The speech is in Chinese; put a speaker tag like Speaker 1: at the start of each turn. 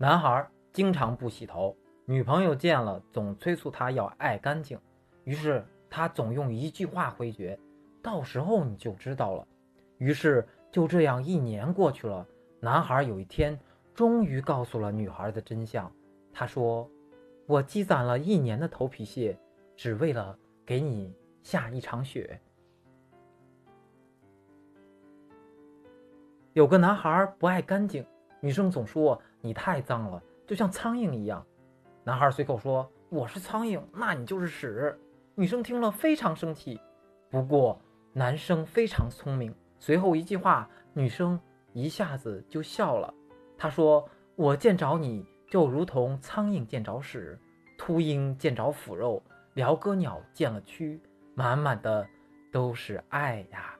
Speaker 1: 男孩经常不洗头，女朋友见了总催促他要爱干净，于是他总用一句话回绝：“到时候你就知道了。”于是就这样一年过去了，男孩有一天终于告诉了女孩的真相。他说：“我积攒了一年的头皮屑，只为了给你下一场雪。”有个男孩不爱干净，女生总说你太脏了，就像苍蝇一样。男孩随口说：“我是苍蝇，那你就是屎。”女生听了非常生气。不过男生非常聪明，随后一句话，女生一下子就笑了。他说：“我见着你就如同苍蝇见着屎，秃鹰见着腐肉，鹩哥鸟见了蛆，满满的都是爱呀。”